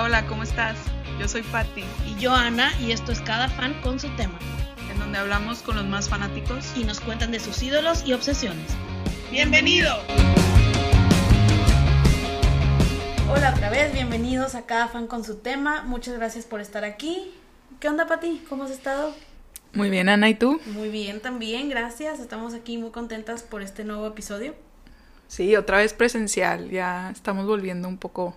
Hola, hola, ¿cómo estás? Yo soy Patti, Y yo, Ana, y esto es Cada Fan con su tema. en donde hablamos con los más fanáticos. Y nos cuentan de sus ídolos y obsesiones. ¡Bienvenido! Hola otra vez, bienvenidos a Cada Fan con su tema. Muchas gracias por estar aquí. ¿Qué onda, Pati? ¿Cómo has estado? Muy bien, Ana, ¿y tú? Muy bien también, gracias. Estamos aquí muy contentas por este nuevo episodio. Sí, otra vez presencial, ya estamos volviendo un poco,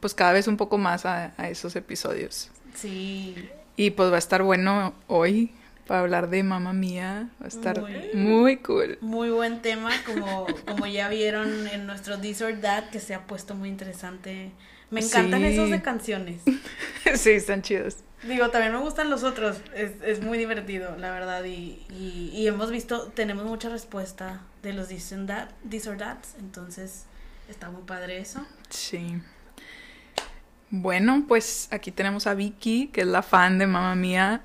pues cada vez un poco más a, a esos episodios. Sí, Y pues va a estar bueno hoy para hablar de Mamma Mía, va a estar Muy- muy cool. muy buen tema, como, como ya vieron en nuestro This or That, que se ha puesto muy interesante. Me encantan Sí. esos de canciones. sí, están chidos. Digo, también me gustan los otros, es, es muy divertido, la verdad, y, y, y hemos visto, tenemos mucha respuesta de los this, and that, this or that's, entonces está muy padre eso. Sí. Bueno, pues aquí tenemos a Vicky, que es la fan de Mamma Mía.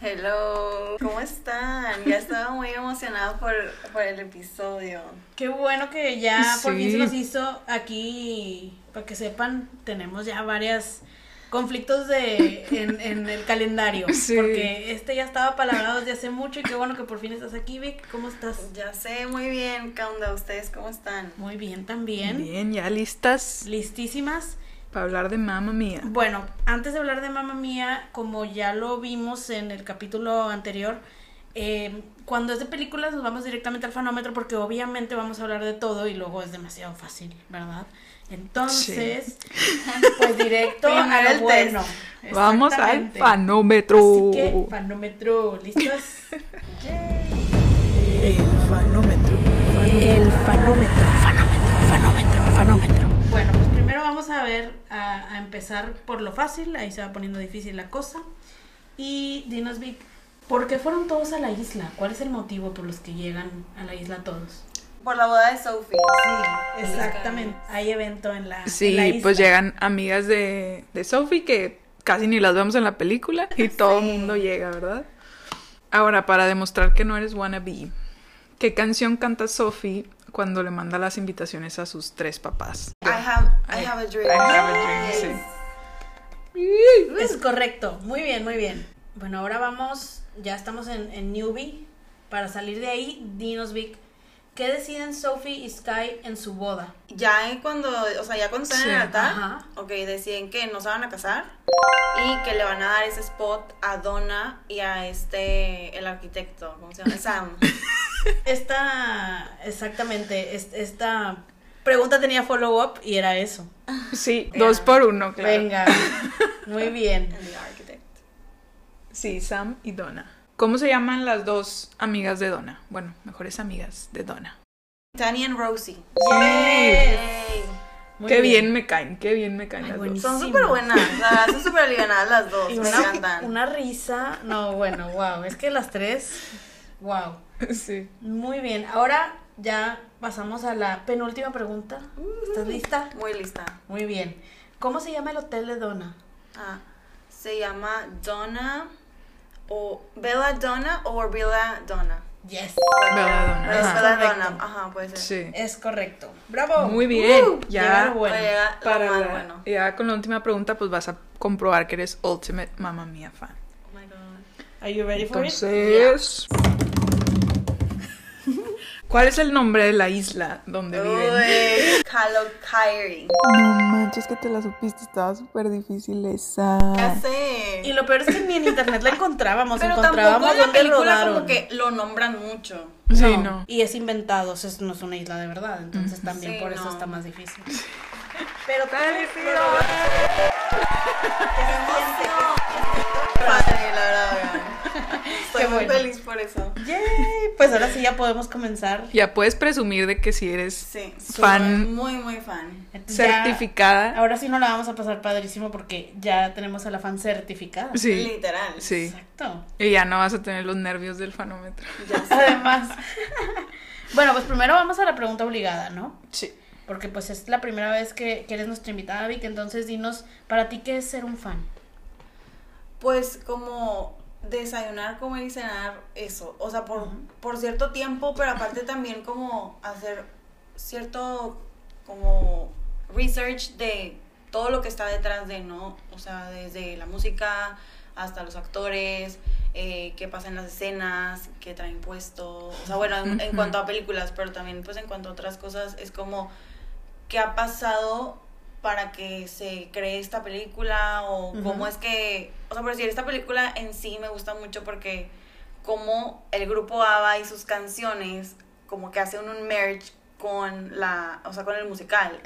Hello, ¿cómo están? Ya estaba muy emocionada por, por el episodio. Qué bueno que ya por fin se nos hizo aquí, para que sepan, tenemos ya varias conflictos de en, en el calendario, Sí. porque este ya estaba palabrado desde hace mucho y qué bueno que por fin estás aquí, Vic, ¿cómo estás? Ya sé muy bien, ¿qué onda? ¿Ustedes cómo están? Muy bien también, Bien, ya listas listísimas. Para hablar de Mamma Mía. Bueno, antes de hablar de Mamma Mía, como ya lo vimos en el capítulo anterior, eh, cuando es de películas nos vamos directamente al fanómetro porque obviamente vamos a hablar de todo y luego es demasiado fácil, ¿verdad? Entonces, pues directo a lo el bueno. Vamos al fanómetro. Así que, fanómetro, ¿listos? El fanómetro. El fanómetro, fanómetro, vamos a ver, a, a empezar por lo fácil, ahí se va poniendo difícil la cosa. Y dinos, Vic, ¿por qué fueron todos a la isla? ¿Cuál es el motivo por los que llegan a la isla todos? Por la boda de Sophie. Sí, exactamente. Hay evento en la, en la Sí, isla. pues llegan amigas de, de Sophie que casi ni las vemos en la película y todo el mundo llega, ¿verdad? Ahora, para demostrar que no eres wannabe, ¿qué canción canta Sophie cuando le manda las invitaciones a sus tres papás? I have, I have a dream. I have a dream, Yes. sí. Es correcto, muy bien, muy bien. Bueno, ahora vamos, ya estamos en, en Newbie. Para salir de ahí, dinos, Vic, ¿qué deciden Sophie y Sky en su boda? Ya en cuando, o sea, ya cuando están Sí, en el altar, ajá. ok, deciden que no se van a casar y que le van a dar ese spot a Donna y a este, el arquitecto, ¿cómo se llama? Sam. Esta, exactamente, es- esta pregunta tenía follow-up y era eso. Sí, dos por uno, claro. Venga, muy bien. Sí, Sam y Donna. ¿Cómo se llaman las dos amigas de Donna? Bueno, mejores amigas de Donna. Tanya y Rosie. Yay. Muy qué bien. me caen, qué bien me caen Ay, las buenísimo. Son súper buenas, la verdad, son súper alivianadas las dos, Y me una, encantan. una risa, no, bueno, wow, es que las tres, wow. Sí. Muy bien, ahora ya pasamos a la penúltima pregunta. ¿Estás lista? Muy lista. Muy bien. ¿Cómo se llama el hotel de Donna? Ah, se llama Donna o Bella Donna o Bella Donna. Yes. Bella Donna. Pero es Ajá. Bella Correcto. Donna, ajá, puede ser. Sí. Es correcto. ¡Bravo! Muy bien. Uh, ya llegaron bueno. Para la- bueno. ya con la última pregunta, pues vas a comprobar que eres ultimate Mamma Mia fan. Oh my god. Are you ready for it? Entonces, ¿cuál es el nombre de la isla donde viven? Uy, Kalokairi. No manches que te la supiste, estaba súper difícil esa. Ya sé. Y lo peor es que ni en internet la encontrábamos, Pero encontrábamos tampoco en la dónde película rodaron. como que lo nombran mucho. Sí, no. Y es inventado, o sea, no es una isla de verdad, entonces también Sí, por eso no. está más difícil. Pero Padre, la verdad. Estoy Qué muy bueno. feliz por eso. Yay, pues ahora sí ya podemos comenzar. Ya puedes presumir de que si eres Sí, Fan. muy, muy fan. Ya- certificada. ahora sí no la vamos a pasar padrísimo porque ya tenemos a la fan certificada. Sí. Literal. Sí. Exacto. Y ya no vas a tener los nervios del fanómetro. Ya sé. Además. bueno, pues primero vamos a la pregunta obligada, ¿no? Sí. Porque pues es la primera vez que, que eres nuestra invitada, Vic, entonces dinos, para ti, ¿qué es ser un fan? Pues como desayunar, comer y cenar, eso. O sea, por, por cierto tiempo, pero aparte también como hacer cierto como research de todo lo que está detrás de, ¿no? O sea, desde la música hasta los actores, eh, qué pasa en las escenas, qué traen puesto, o sea, bueno, en, en cuanto a películas, pero también pues en cuanto a otras cosas, es como qué ha pasado para que se cree esta película o cómo es que, o sea, por decir, esta película en sí me gusta mucho porque como el grupo ABBA y sus canciones como que hacen un merge con la, o sea, con el musical.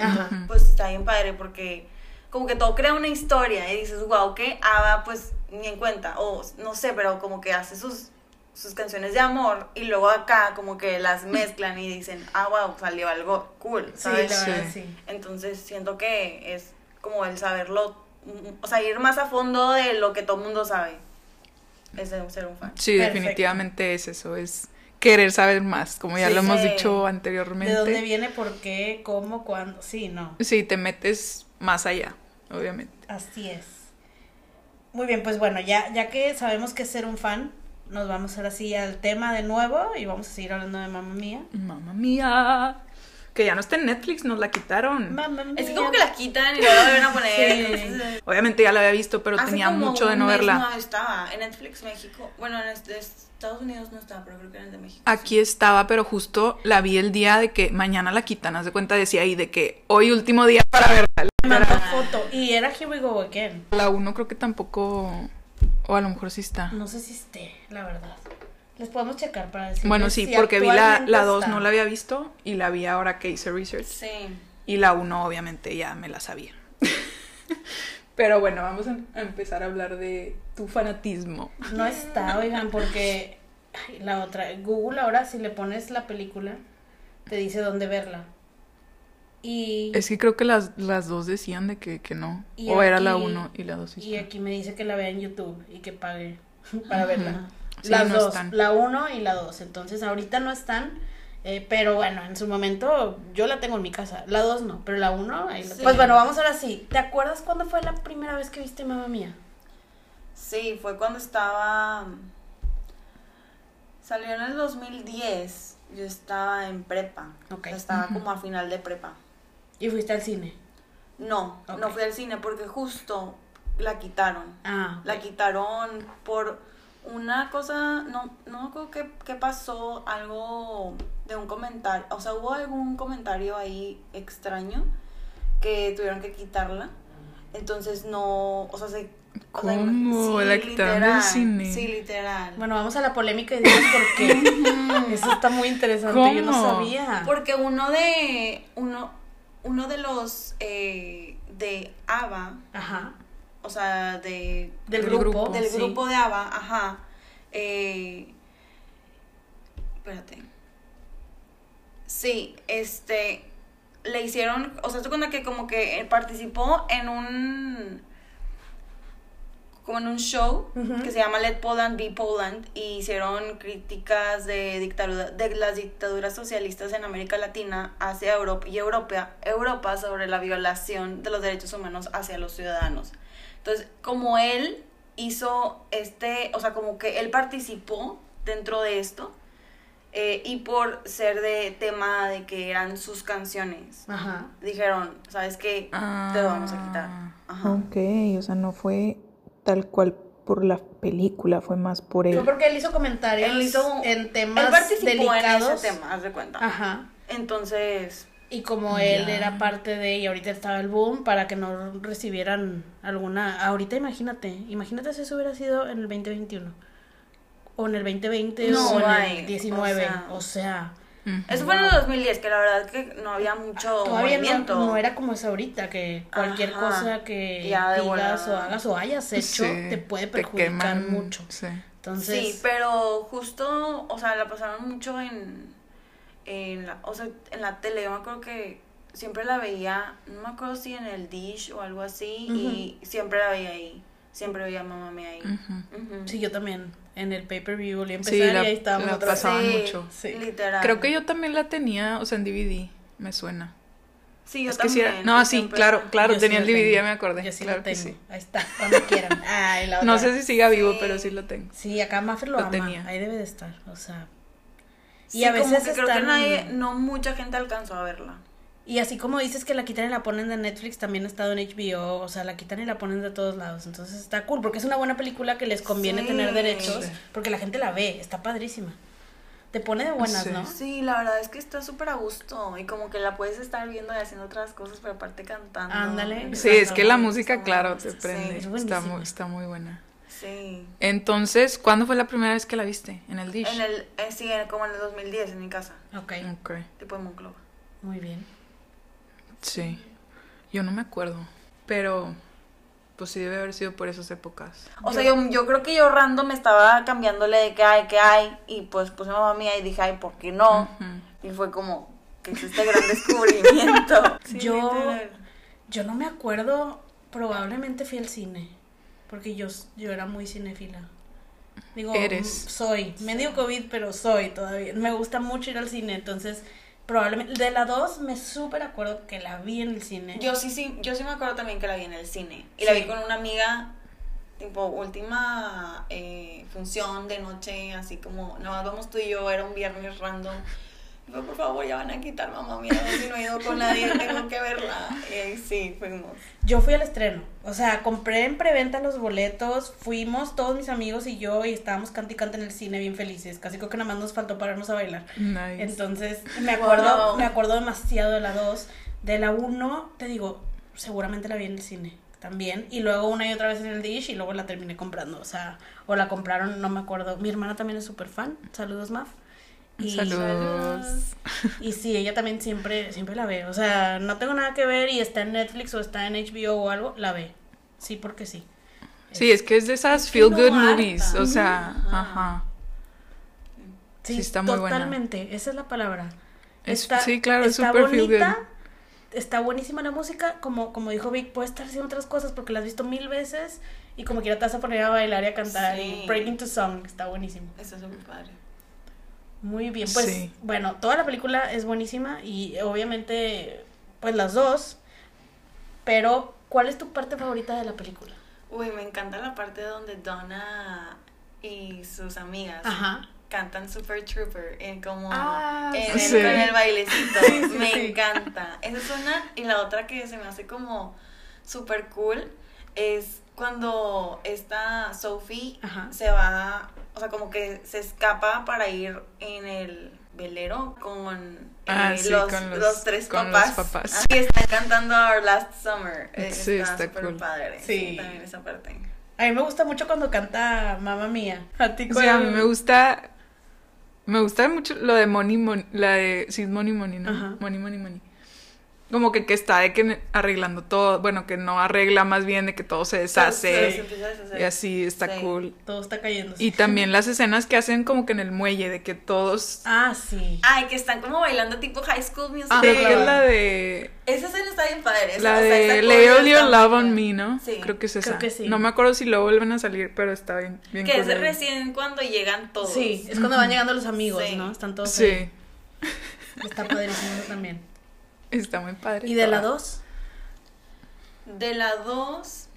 Pues está bien padre porque como que todo crea una historia y dices, wow, que ABBA pues ni en cuenta, o no sé, pero como que hace sus, sus canciones de amor y luego acá como que las mezclan y dicen, ah, wow, salió algo cool, ¿sabes? Sí, la verdad, sí. Entonces siento que es como el saberlo, o sea, ir más a fondo de lo que todo el mundo sabe. Es de ser un fan. Sí, Perfecto. definitivamente es eso, es querer saber más, como ya Sí, lo hemos sí. dicho ¿De anteriormente. dónde viene? ¿Por qué? ¿Cómo? ¿Cuándo? Sí, no. Sí, te metes más allá, obviamente. Así es. Muy bien, pues bueno, ya, ya que sabemos que es ser un fan, nos vamos ahora sí al tema de nuevo y vamos a seguir hablando de Mamma Mía. Mamma mía. Que ya no está en Netflix, nos la quitaron. Mamma Mía. Es que como que la quitan y luego la vuelven a poner. Sí. entonces, Obviamente ya la había visto, pero hace tenía como mucho de no verla. No estaba en Netflix México. Bueno, en este- Estados Unidos no estaba, pero creo que era el de México. Aquí estaba, pero justo la vi el día de que mañana la quitan. Haz de cuenta, decía ahí de que hoy último día para verla. Me mandó foto y era Here We Go Again. La 1 creo que tampoco. O a lo mejor sí está. No sé si esté, la verdad. Les podemos checar para decir. Bueno, sí, porque vi la, la 2, está. no la había visto. Y la vi ahora que hice research. Sí. Y la 1, obviamente, ya me la sabía. Pero bueno, vamos a a empezar a hablar de tu fanatismo. No está, oigan, porque ay, la otra, Google ahora si le pones la película, te dice dónde verla. Y, Es que creo que las, las dos decían de que, que no. Y o era la 1 y la 2 sí y está. aquí me dice que la vea en YouTube y que pague para verla. Sí, Las no dos, están. la 1 y la 2. Entonces ahorita no están, eh, pero bueno, en su momento yo la tengo en mi casa. La 2 no, pero la 1 ahí la Sí. Pues bueno, vamos ahora sí. ¿Te acuerdas cuándo fue la primera vez que viste Mamá Mía? Sí, fue cuando estaba. Salió en el 2010. Yo estaba en prepa. Ok. O sea, estaba como a final de prepa. Y fuiste al cine. No, no fui al cine porque justo la quitaron. Ah, La quitaron por una cosa, no, no me acuerdo qué, qué pasó, algo de un comentario, o sea, hubo algún comentario ahí extraño que tuvieron que quitarla. Entonces no, o sea, se... o sea, ¿Cómo? ¿La quitaron del literal, cine? Sí, literal. Bueno, vamos a la polémica y dinos por qué. Eso está muy interesante, yo no ¿Cómo? sabía. Porque uno de, uno, uno de los, eh, de ABBA, Ajá. o sea, de Del, grupo. grupo. del sí. grupo de ABBA, ajá. Eh, espérate. Sí, este le hicieron, o sea, esto cuenta que como que participó en un como en un show Ujú. que se llama Let Poland Be Poland y hicieron críticas de dictadura de las dictaduras socialistas en América Latina hacia Europa y Europa, Europa sobre la violación de los derechos humanos hacia los ciudadanos. Entonces, como él hizo este, o sea, como que él participó dentro de esto eh, y por ser de tema de que eran sus canciones, Ajá. dijeron, ¿sabes qué? Te lo vamos a quitar. Ajá. Ok, o sea, no fue tal cual por la película, fue más por él. Fue porque él hizo comentarios Él hizo en temas él participó delicados. en ese tema, haz de cuenta. Ajá. Entonces, Y como él era parte de, y ahorita estaba el boom, para que no recibieran alguna... Ahorita imagínate, imagínate si eso hubiera sido en el 2021. O en el 2020 No, o en el 19. o O sea, eso fue en el 2010, que la verdad que no había mucho todavía no, movimiento. no era como es ahorita, que cualquier Ajá. cosa que Ya digas o hagas o hayas hecho Sí, te puede perjudicar queman, mucho. Sí. Entonces, Sí, pero justo, o sea, la pasaron mucho en, en la, o sea, en la tele. Yo me acuerdo que siempre la veía, no me acuerdo si en el Dish o algo así, y siempre la veía ahí. Siempre veía a mamá mía ahí. Sí, yo también. En el pay-per-view volví a Sí, empezar la- y ahí estábamos la otra vez. pasaban Sí, mucho. Sí. Literal. Creo que yo también la tenía, o sea, en DVD, me suena. Sí, yo es que sí también. era- No, sí, claro, claro, Yo sí tenía lo el DVD, tengo. ya me acordé. Yo sí claro lo tengo. sí. Ahí está, cuando quieran. Ay, la No otra. sé si siga vivo, Sí. pero sí lo tengo. Sí, acá Maffer lo, Lo ama. tenía. Ahí debe de estar. O sea. Y Sí, a como veces creo que nadie, no mucha gente alcanzó a verla. Y así como dices que la quitan y la ponen de Netflix, también ha estado en HBO, o sea, la quitan y la ponen de todos lados. Entonces está cool, porque es una buena película que les conviene Sí. tener derechos, porque la gente la ve, está padrísima. Te pone de buenas, Sí. ¿no? Sí, la verdad es que está súper a gusto y como que la puedes estar viendo y haciendo otras cosas, pero aparte cantando. Ándale. Sí, es que la música, claro, te prende. Es está, muy, está muy buena. Sí. Entonces, ¿cuándo fue la primera vez que la viste? ¿En el Dish? En el, eh, sí, en- como en el 2010 en mi casa, Ok, Ok, tipo en Monclova. muy bien. Sí. Yo no me acuerdo, pero pues sí debe haber sido por esas épocas. O sea, yo, yo creo que yo random estaba cambiándole de qué hay, qué hay, y pues puse mamá mía y dije, ay, ¿por qué no? Y fue como que es este gran descubrimiento. Sí, Yo- literal. Yo no me acuerdo, probablemente fui al cine, porque yo, yo era muy cinéfila. Digo, Eres. soy, medio COVID, pero soy todavía. Me gusta mucho ir al cine, entonces probablemente, de la 2 me súper acuerdo que la vi en el cine. Yo sí, sí, yo sí me acuerdo también que la vi en el cine. Y la vi con una amiga, tipo, última eh, función de noche, así como, no, vamos tú y yo, era un viernes random. Fue, por favor, ya van a quitar, mamá mía, si no he ido con nadie, tengo que verla. Y ahí sí, fuimos. Yo fui al estreno, o sea, compré en preventa los boletos, fuimos todos mis amigos y yo y estábamos cante y cante en el cine bien felices, casi creo que nada más nos faltó pararnos a bailar. Nice. Entonces, me acuerdo, Wow. me acuerdo demasiado de la 2. De la 1, te digo, seguramente la vi en el cine también. Y luego una y otra vez en el Dish y luego la terminé comprando. O sea, o la compraron, no me acuerdo. Mi hermana también es súper fan. Saludos, Maf. Y, Saludos. y sí, ella también siempre, siempre la ve. O sea, no tengo nada que ver y está en Netflix o está en HBO o algo, la ve. Sí, porque sí. Sí, es que es de esas Es feel no good harta. movies, o sea, Ajá. ajá. Sí, Sí, está muy buena. totalmente. Esa es la palabra. Es- sí, claro, es está súper feel good. bonita, Está buenísima la música, como, como dijo Vic, puedes estar haciendo otras cosas porque la has visto mil veces y como quiera te vas a poner a bailar y a cantar Sí. y break into song, está buenísimo. Eso es súper padre. Muy bien, pues Sí. bueno, toda la película es buenísima y obviamente pues las dos, pero ¿cuál es tu parte favorita de la película? Uy, me encanta la parte donde Donna y sus amigas Ajá. cantan Super Trooper en como Ah, en el, con el bailecito. Sí, sí, me sí. encanta. Esa es una. Y la otra que se me hace como super cool es cuando esta Sophie Ajá. se va, o sea, como que se escapa para ir en el velero con, eh, Ah, sí, los, con los- los tres con los papás. papás. Así están cantando Our Last Summer. Eh, Sí, está súper cool. padre. Sí. Sí. También esa parte. A mí me gusta mucho cuando canta Mamá Mía. A ti Sí, a mí cuál? me gusta. Me gusta mucho lo de Money Money. La de. Sí, Money Money, ¿no? Ajá. Money Money Money. Como que, que está de que arreglando todo. Bueno, que no arregla más bien de que todo se Se deshace. empieza a deshacer. Y así está Sí. cool. Todo está cayendo. Y también las escenas que hacen como que en el muelle, de que todos. Ah, sí. Ay, que están como bailando tipo High School Musical. Ah, creo que es la de. Esa escena está bien padre. esa- La o sea, de Lay All Your muy Love on Me, ¿no? Sí. Creo que es esa. Creo que sí. No me acuerdo si luego vuelven a salir, pero está bien. bien Que es de recién cuando llegan todos. Sí, es cuando van llegando los amigos, Sí. ¿no? Están todos Sí, ahí. Está padrísimo también. Está muy padre. ¿Y de la toda. 2? De la 2.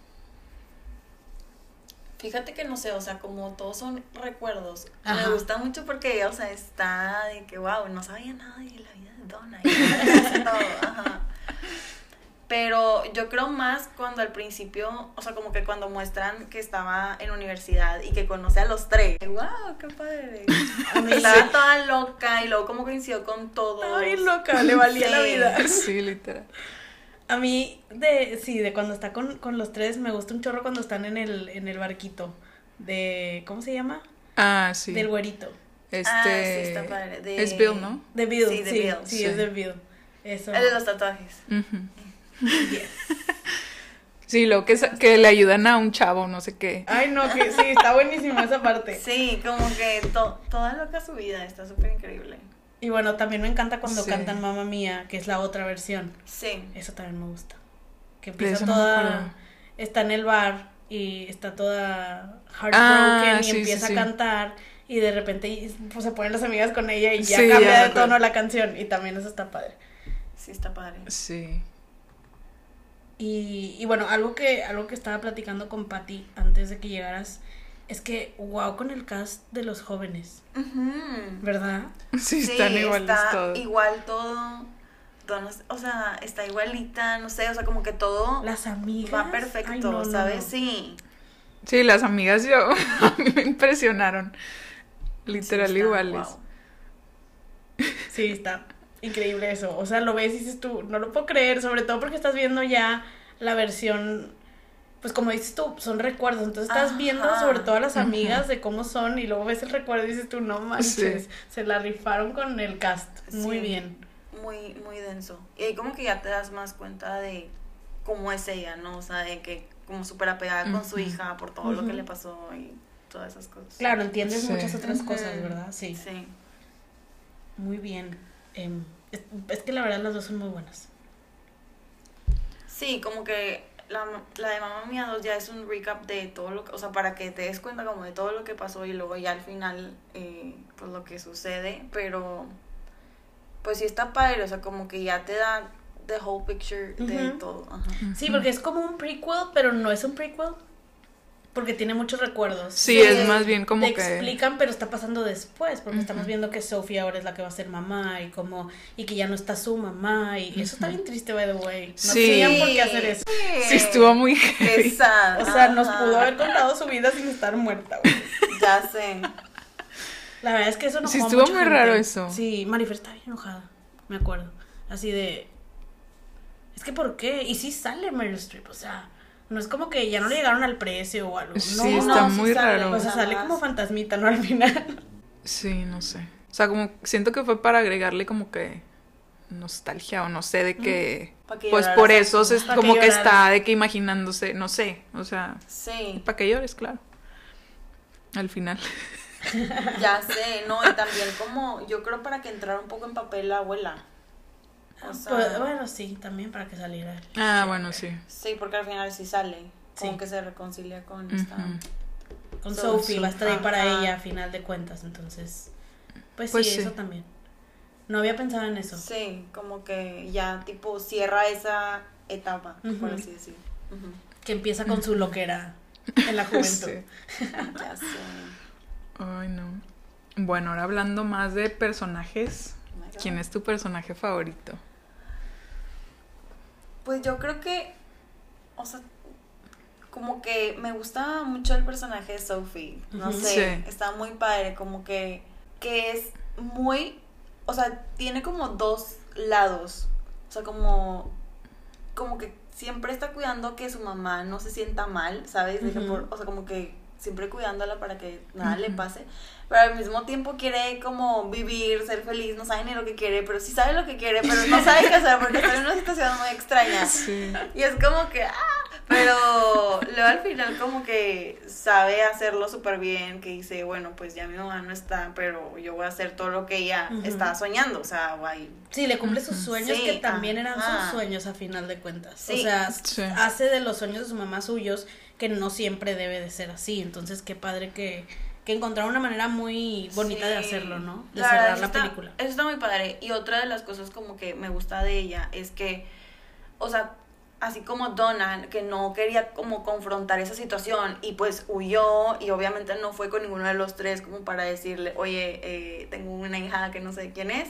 Fíjate que no sé, o sea, como todos son recuerdos. Ajá. Me gusta mucho porque, o sea, está de que, wow, no sabía nada de la vida de Donna. y hace todo, ajá. Pero yo creo más cuando al principio, o sea, como que cuando muestran que estaba en universidad y que conoce a los tres. ¡Wow! ¡Qué padre! Estaba toda loca y luego como coincidió con. Estaba bien loca, le valía la vida. Sí, literal. A mí, de, sí, de cuando está con, con los tres, me gusta un chorro cuando están en el, en el barquito. De, ¿cómo se llama? Ah, sí. Del güerito. Este. Ah, sí, está padre. De- Es Bill, ¿no? De Bill, sí, Sí, de sí, Bill. sí, Sí. es de Bill. Eso. El de los tatuajes. Ujú. Yes. Sí, lo que, que le ayudan a un chavo, no sé qué. Ay, no, que sí, está buenísima esa parte. Sí, como que to- toda loca su vida, está súper increíble. Y bueno, también me encanta cuando Sí. cantan Mamma Mía, que es la otra versión. Sí. Eso también me gusta. Que empieza toda. Está en el bar y está toda heartbroken Ah, y sí, empieza sí. a cantar. Y de repente pues, se ponen las amigas con ella y ya cambia de tono la canción. Y también eso está padre. Sí, está padre. Sí. Y, y bueno, algo que, algo que estaba platicando con Patty antes de que llegaras es que, wow, con el cast de los jóvenes. ¿verdad? Sí, están iguales está todos. Igual todo. Don, o sea, está igualita, no sé, o sea, como que todo Las amigas. va perfecto, Ay, no, no, ¿sabes? no. Sí. Sí, las amigas yo a mí me impresionaron. Literal Sí, está, iguales. wow. Sí, está increíble eso. O sea, lo ves y dices tú, no lo puedo creer, sobre todo porque estás viendo ya la versión, pues como dices tú, son recuerdos. Entonces estás Ajá. viendo sobre todo a las amigas de cómo son y luego ves el recuerdo y dices tú, no manches, Sí. se la rifaron con el cast. Muy Sí. bien. Muy, muy denso. Y ahí como que ya te das más cuenta de cómo es ella, ¿no? O sea, de que como súper apegada con su hija por todo lo que le pasó y todas esas cosas. Claro, entiendes Sí. muchas otras cosas, ¿verdad? Sí. Sí. Muy bien. Em, es, es que la verdad las dos son muy buenas. Sí, como que la, la de Mamá Mía 2 ya es un recap de todo lo que, o sea, para que te des cuenta como de todo lo que pasó y luego ya al final, eh, pues lo que sucede, pero pues sí está padre, o sea, como que ya te da the whole picture de todo. Ajá. Sí, porque es como un prequel, pero no es un prequel. Porque tiene muchos recuerdos. Sí, es más bien como te que- explican, pero está pasando después, porque estamos viendo que Sophie ahora es la que va a ser mamá y como y que ya no está su mamá y eso está bien triste, by the way. No Sí. tenían por qué hacer eso. Sí, estuvo muy sad, O sea, nos pudo haber contado su vida sin estar muerta. güey. Ya sé. La verdad es que eso enojó Sí, estuvo muy gente. raro eso. Sí, Marifer estaba bien enojada, me acuerdo. Así de... Es que ¿por qué? Y sí sale Meryl Streep, o sea, no es como que ya no le llegaron al precio o algo. Sí, no, está no, muy sale, raro. O sea, sale como fantasmita, ¿no? Al final. Sí, no sé. O sea, como siento que fue para agregarle como que nostalgia o no sé de que que pues por eso se, como que que está de que imaginándose, no sé, o sea, Sí, para que llores, claro. Al final. ya sé, no, y también como, yo creo para que entrara un poco en papel la abuela. O sea, Pues, bueno, sí, también para que saliera. Ah, bueno, sí. sí, porque al final sí sale, como Sí. que se reconcilia con esta... Con So- Sophie, va a estar ahí para ella a final de cuentas, entonces... Pues, Pues sí, sí. eso también. No había pensado en eso. Sí, como que ya tipo cierra esa etapa, por Ujú. así decirlo. Que empieza con su loquera en la juventud. Sí. Ya sé. Ay, no. Bueno, ahora hablando más de personajes, Oh. ¿quién es tu personaje favorito? Pues yo creo que, o sea, como que me gusta mucho el personaje de Sophie. No sé, Sí. está muy padre, como que, que es muy, o sea, tiene como dos lados. O sea, como, como que siempre está cuidando que su mamá no se sienta mal, ¿sabes? De que Ujú. por- o sea, como que siempre cuidándola para que nada le pase. Pero al mismo tiempo quiere como vivir, ser feliz, no sabe ni lo que quiere, pero sí sabe lo que quiere, pero no sabe qué hacer porque está en una situación muy extraña. Sí. Y es como que, ah, pero luego al final como que sabe hacerlo súper bien, que dice, bueno, pues ya mi mamá no está, pero yo voy a hacer todo lo que ella Ujú. estaba soñando, o sea, guay. Sí, le cumple sus sueños Sí, que también eran ajá. sus sueños a final de cuentas. O Sí. sea, Sí. hace de los sueños de su mamá suyos que no siempre debe de ser así. Entonces, qué padre que, que encontraron una manera muy bonita de hacerlo, ¿no? De La verdad, cerrar eso la está- película. Eso está muy padre. Y otra de las cosas como que me gusta de ella es que, o sea, así como Donna, que no quería como confrontar esa situación y pues huyó y obviamente no fue con ninguno de los tres como para decirle, oye, eh, tengo una hija que no sé quién es.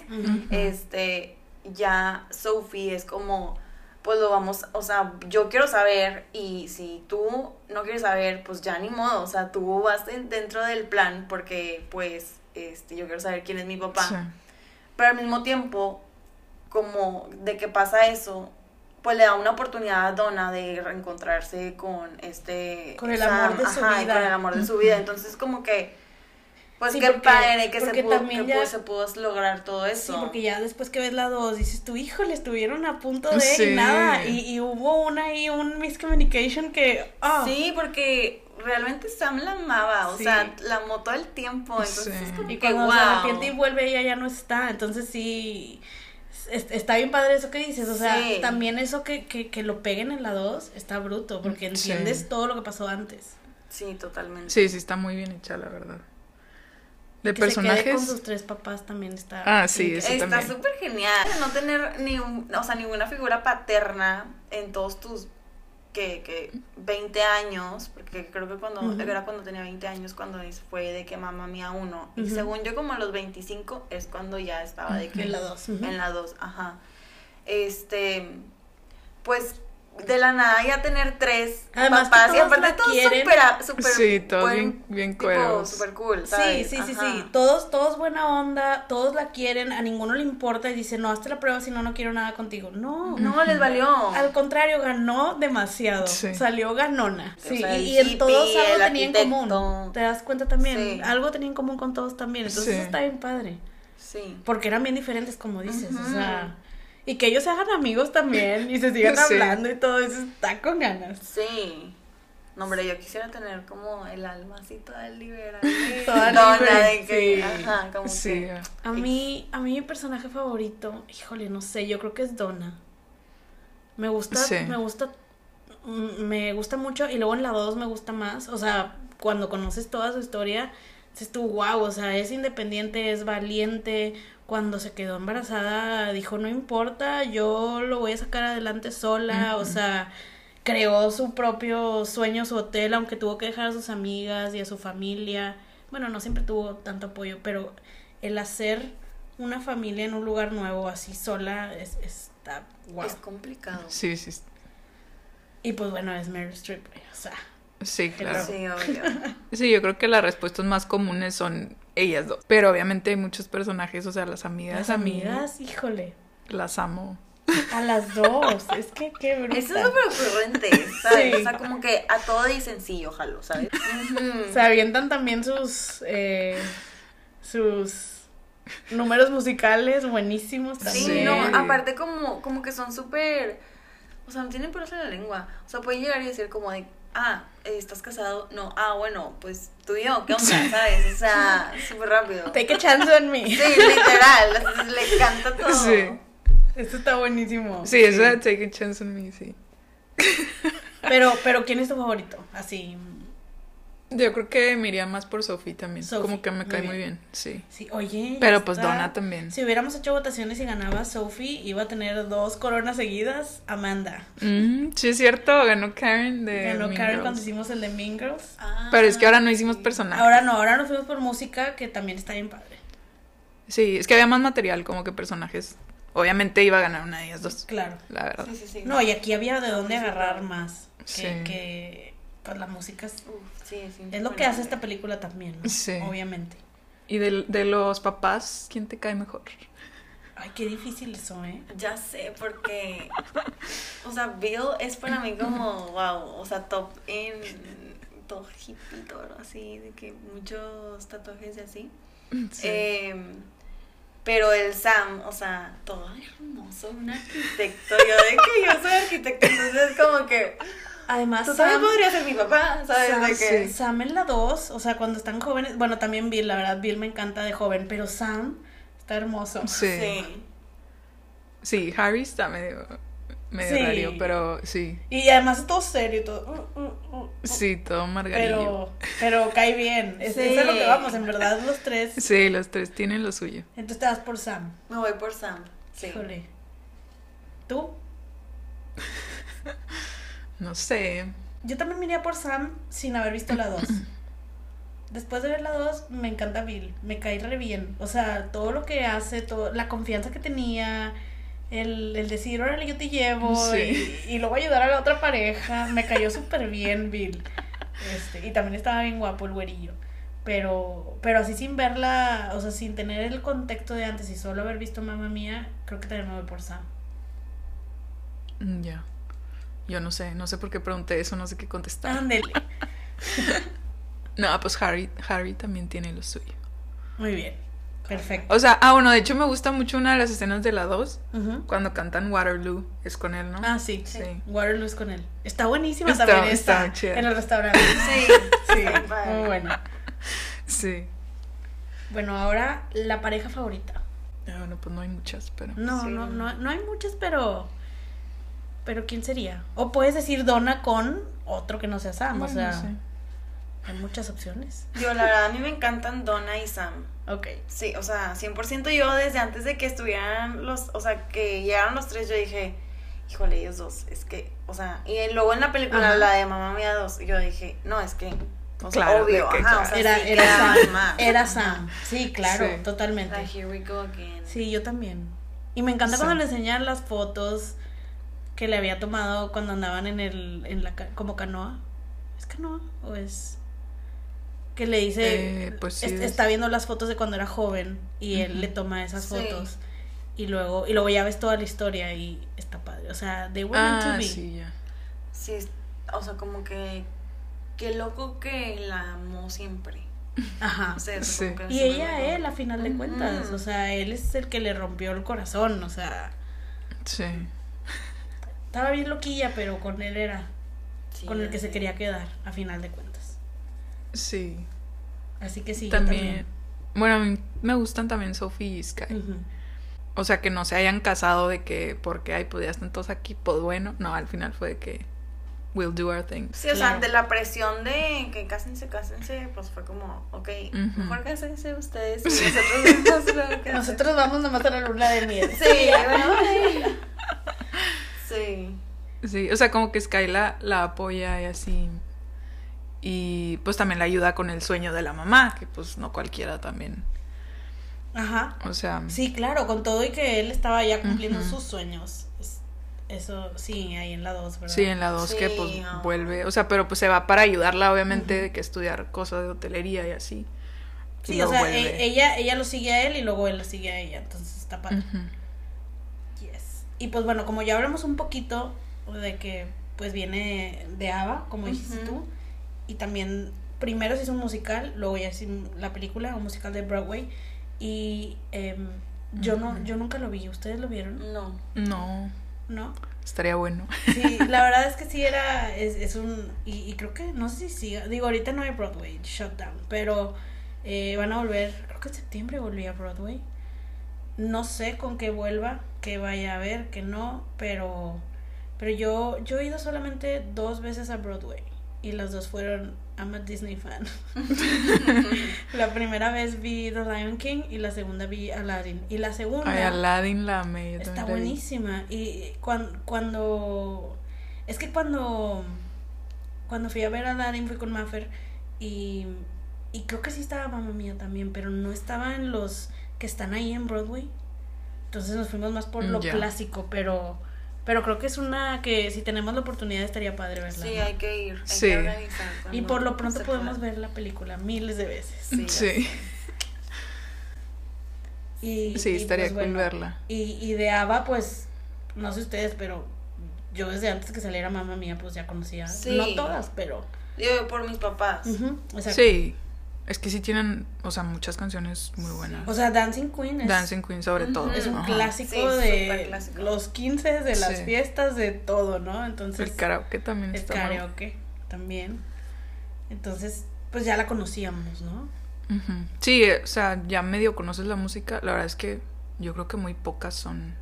Este, ya Sophie es como, pues lo vamos, o sea, yo quiero saber y si tú no quieres saber, pues ya ni modo, o sea, tú vas en- dentro del plan porque pues, este, yo quiero saber quién es mi papá. Sí. Pero al mismo tiempo, como de que pasa eso, pues le da una oportunidad a Donna de reencontrarse con este... Con el amor de su ajá, vida. con el amor de su vida. Entonces como que, pues Sí, qué porque- padre que se porque pudo, también que ya- pudo- se pudo lograr todo Sí, eso. porque ya después que ves la 2 dices tú, híjole, estuvieron a punto de Sí. y nada. Y, y hubo una y un miscommunication que. ah, Sí, porque realmente Sam la amaba, o Sí. sea, la amó todo el tiempo, entonces Sí. es como Y que cuando wow. se arrepiente y vuelve, ella ya no está. Entonces sí. es- Está bien padre eso que dices, o sea, Sí. también eso que, que, que lo peguen en la 2 está bruto, porque Sí. entiendes todo lo que pasó antes. Sí, totalmente. Sí, sí, está muy bien hecha, la verdad. De Que se quede personajes. con sus tres papás también está. Ah, sí, eso Está también. súper genial no tener ni un- o sea, ninguna figura paterna en todos tus que, que 20 años, porque creo que cuando Ujú. era cuando tenía 20 años cuando fue de que mamá mía uno y Ujú. según yo como a los 25 es cuando ya estaba de que En la 2. en la 2, ajá. este, pues de la nada ya tener tres Además papás y aparte todos quieren. súper súper Sí, todos buen- bien- bien tipo, cueros. súper cool, Sí, ¿sabes? sí, sí, Ajá. sí. Todos, todos buena onda, todos la quieren, a ninguno le importa y dice, no, hazte la prueba si no, no quiero nada contigo. No. No, les valió. Al contrario, ganó demasiado. Sí. Salió ganona. O Sí, sea, el y, y en hippie, todos algo tenía en común. ¿Te das cuenta también? Sí. Algo tenía en común con todos también. Entonces Sí. eso está bien padre. Sí. Porque eran bien diferentes, como dices. O sea. Y que ellos se hagan amigos también y se sigan Sí. hablando y todo eso está con ganas. Sí. No, hombre, yo quisiera tener como el alma así toda liberal. Toda Dona, libre, de que, sí. ajá, como Sí. que. A mí, a mí mi personaje favorito, híjole, no sé, yo creo que es Donna. Me gusta, Sí. me gusta, mm, me gusta mucho y luego en la 2 me gusta más. O sea, cuando conoces toda su historia, dices tú, wow, o sea, es independiente, es valiente. Cuando se quedó embarazada, dijo, no importa, yo lo voy a sacar adelante sola. O sea, creó su propio sueño, su hotel, aunque tuvo que dejar a sus amigas y a su familia. Bueno, no siempre tuvo tanto apoyo, pero el hacer una familia en un lugar nuevo así sola es, está wow. Es complicado. Sí, sí, Y pues bueno, es Meryl Streep, o sea, sí, claro. Sí, obvio. Sí, yo creo que las respuestas más comunes son ellas dos. Pero obviamente hay muchos personajes, o sea, las amigas, las mí amigas, híjole, las amo. a las dos, es que qué bruta. Eso es súper ocurrente, ¿sabes? Sí. O sea, como que a todo dicen sí, ojalá, ¿sabes? Se avientan también sus, eh, sus números musicales buenísimos Sí, también. no, aparte como, como que son súper, o sea, no tienen pelos en la lengua. O sea, pueden llegar y decir como de, ah, ¿estás casado? No, ah, bueno, pues tú y yo, ¿qué onda? ¿Sabes? O sea, súper rápido. Take a chance on me. Sí, literal, le canta todo. Sí. Esto está buenísimo. Sí, eso de Take a Chance on Me, sí. Pero, pero ¿quién es tu favorito? Así. Yo creo que me iría más por Sophie también. Sophie, Como que me muy cae bien. muy bien, sí. Sí, oye. Pero pues está. Donna también. Si hubiéramos hecho votaciones y ganaba Sophie, iba a tener dos coronas seguidas. Amanda. Mm, sí, es cierto, ganó Karen de Ganó Mean Karen Girls. cuando hicimos el de Mean Girls. Ah, Pero es que ahora no hicimos personajes. Ahora no, ahora nos fuimos por música, que también está bien padre. Sí, es que había más material como que personajes. Obviamente iba a ganar una de ellas dos, Claro. la verdad. Sí, sí, sí. No, y aquí había de dónde agarrar más. Que, Sí. que pues la música es, Uf, sí, sí, es lo que hace esta película también, ¿no? Sí. Obviamente. Y de, de los papás, ¿quién te cae mejor? Ay, qué difícil eso, ¿eh? Ya sé, porque, o sea, Bill es para mí como, wow, o sea, top en, todo hippie, todo así, de que muchos tatuajes y así. Sí. Eh, pero el Sam, o sea, todo hermoso, un arquitecto. Yo de que yo soy arquitecto, entonces como que Además, tú también Sam- podrías ser mi papá, ¿sabes? Sam, de que, sí. Sam en la 2, o sea, cuando están jóvenes, bueno, también Bill, la verdad, Bill me encanta de joven, pero Sam está hermoso. Sí. sí. Sí, Harry está medio, medio Sí. rario, pero sí. Y además es todo serio y todo. uh, uh, uh. Sí, todo margarillo. Pero, pero cae bien. Es, Sí. es a lo que vamos, en verdad, los tres. Sí, los tres tienen lo suyo. Entonces te das por Sam. Me voy por Sam, sí. Híjole. ¿Tú? No sé. Yo también me iría por Sam sin haber visto la 2. Después de ver la 2, me encanta Bill. Me cae re bien. O sea, todo lo que hace, todo, la confianza que tenía, el, el decir, órale, yo te llevo, Sí. y, y luego ayudar a la otra pareja. Me cayó súper bien Bill. Este, y también estaba bien guapo el güerillo. Pero, pero así sin verla, o sea, sin tener el contexto de antes y solo haber visto Mamá Mía, creo que también me voy por Sam. Mm, Ya. Yo no sé, no sé por qué pregunté eso, no sé qué contestar. Ándele. No, pues Harry, Harry también tiene lo suyo. Muy bien. Perfecto. O sea, ah, bueno, de hecho me gusta mucho una de las escenas de la 2, Ujú. cuando cantan Waterloo, es con él, ¿no? Ah, sí. Sí. Waterloo es con él. Está buenísima Está- también está esta chida. en el restaurante. Sí, Sí, muy bueno. Sí. Bueno, ahora la pareja favorita. Ah, bueno, pues no hay muchas, pero... No, Sí. no, no, no hay muchas, pero. Pero ¿quién sería? O puedes decir Donna con otro que no sea Sam. Bueno, o sea, hay muchas opciones. Yo, la verdad, a mí me encantan Donna y Sam. Ok. Sí, o sea, 100% yo desde antes de que estuvieran los, o sea, que llegaron los tres, yo dije, híjole, ellos dos, es que, o sea, y luego en la película, Ajá. la de Mamá Mía 2, yo dije, no, es que, o sea, Claro, obvio, que, ajá, o sea, Era, sí era Sam. más. Era. Sam. Sí, claro, Sí. totalmente. Like, here we go again. Sí, yo también. Y me encanta Sí. cuando le enseñan las fotos que le había tomado cuando andaban en el, en la, como canoa. ¿Es canoa o es? Que le dice, Eh, pues sí, es- es- está viendo las fotos de cuando era joven y él le toma esas Sí. fotos. Y luego, y luego ya ves toda la historia y está padre. O sea, they were meant to Ah, be. sí, ya. Sí, o sea, como que. Qué loco que la amó siempre. Ajá. O sea, Sí. como que Y ella, él, a final de cuentas. O sea, él es el que le rompió el corazón. O sea, Sí. Estaba bien loquilla, pero con él era Sí, con el que se quería quedar, a final de cuentas. Sí. Así que sí, también. Bueno, a mí me gustan también Sophie y Sky. O sea, que no se hayan casado de que porque, ay, pues ya están todos aquí, pues bueno. No, al final fue de que we'll do our thing. Sí, o sea, ante la presión de que cásense, cásense, pues fue como, ok, mejor cásense ustedes y nosotros que hacemos. Nosotros vamos nomás a la luna de miel. Sí, bueno, sí. Sí, o sea, como que Sky la, apoya y así. Y pues también la ayuda con el sueño de la mamá, que pues no cualquiera también. Ajá. O sea, Sí, claro, con todo y que él estaba ya cumpliendo sus sueños. Es- Eso, sí, ahí en la 2, ¿verdad? sí, en la 2 que pues vuelve. O sea, pero pues se va para ayudarla, obviamente, de que estudiar cosas de hotelería y así. Y Sí, o sea, vuelve. e- ella, ella lo sigue a él y luego él lo sigue a ella. Entonces está padre. Ujú. Yes. Y pues bueno, como ya hablamos un poquito de que pues viene de Ava, como dijiste tú, y también primero se hizo un musical, luego ya hizo la película, un musical de Broadway, y em, yo no, yo nunca lo vi, ¿ustedes lo vieron? No. No, ¿No? estaría bueno. Sí, la verdad es que sí era, es, es un, y, y creo que, no sé si siga, digo, ahorita no hay Broadway, shutdown, pero eh, van a volver, creo que en septiembre volví a Broadway. No sé con qué vuelva, que vaya a ver, que no, pero, pero yo, yo he ido solamente dos veces a Broadway y las dos fueron, I'm a Disney fan. la primera vez vi The Lion King y la segunda vi Aladdin. Y la segunda... Ay, Aladdin la amé. Está buenísima. Y cuando, cuando. Es que cuando. Cuando fui a ver a Aladdin fui con Maffer. Y. Y creo que sí estaba mamá mía también. Pero no estaba en los que están ahí en Broadway. Entonces nos fuimos más por lo clásico. Pero. Pero creo que es una que si tenemos la oportunidad estaría padre verla. Sí, ¿no? hay que ir. Hay Sí. que organizar Y por lo pronto podemos ver la película miles de veces. Sí. Sí. Y, sí, y, estaría pues, cool bueno, verla. Y, y de Ava, pues, no sé ustedes, pero yo desde antes que saliera Mamma Mía, pues ya conocía. Sí. No todas, pero. Digo, por mis papás. Ujú, o sea, Sí, es que sí tienen, o sea, muchas canciones muy buenas. O sea, Dancing Queen es, Dancing Queen sobre todo. es un ajá. clásico Sí, de superclásico. los 15, de las Sí. fiestas, de todo, ¿no? Entonces, El karaoke también el está muy- karaoke también. Entonces, pues ya la conocíamos, ¿no? Sí, o sea, ya medio conoces la música. La verdad es que yo creo que muy pocas son.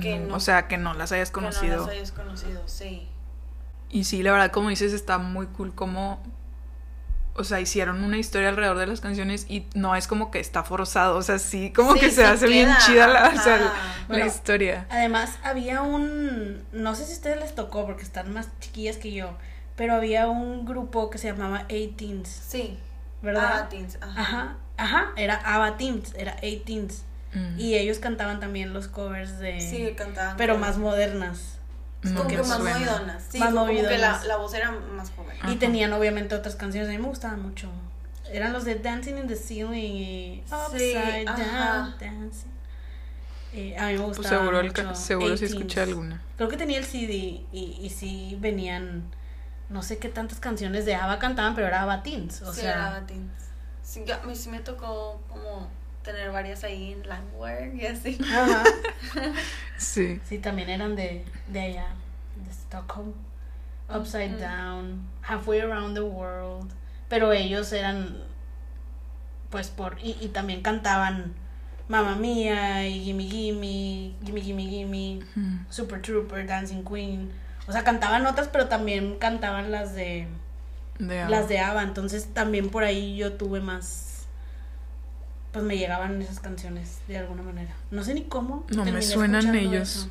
Que no, no. O sea, que no las hayas Que no conocido. las hayas conocido, sí. Y sí, la verdad, como dices, está muy cool como. O sea, hicieron una historia alrededor de las canciones y no es como que está forzado. O sea, sí, como Sí, que se hace bien chida la, o sea, ajá. la Bueno, historia. Además, había un. No sé si a ustedes les tocó porque están más chiquillas que yo. Pero había un grupo que se llamaba A-Teens, Sí. ¿verdad? Ah, teens, ajá. Ajá, ajá, era Ava Teens, era A-Teens. Mm. Y ellos cantaban también los covers de. Sí, cantaban. pero más modernas. Como que más suena. movidonas. Sí, Más como que la, voz era más joven. Ajá. Y tenían obviamente otras canciones. A mí me gustaban mucho. Eran los de Dancing in the Ceiling y Sí, Upside ajá. Down Dancing. Eh, a mí me Pues gustaba seguro, el mucho ca- seguro sí 18s. escuché alguna. Creo que tenía el CD y, y sí venían. No sé qué tantas canciones de Ava cantaban, pero era Ava Teens. O sí, sea, era teens. Sí, a mí sí me tocó como tener varias ahí en y así. Ajá. Sí. Sí, también eran de, de allá, de Stockholm. Upside. Down, Halfway Around the World. Pero ellos eran, pues, por. Y, y también cantaban Mamma Mía y Gimme Gimme, Gimme Gimme Gimme, Mm. Super Trooper, Dancing Queen. O sea, cantaban otras, pero también cantaban las de De las de Ava. Entonces también por ahí yo tuve más. Pues me llegaban esas canciones de alguna manera. No sé ni cómo. No me suenan ellos.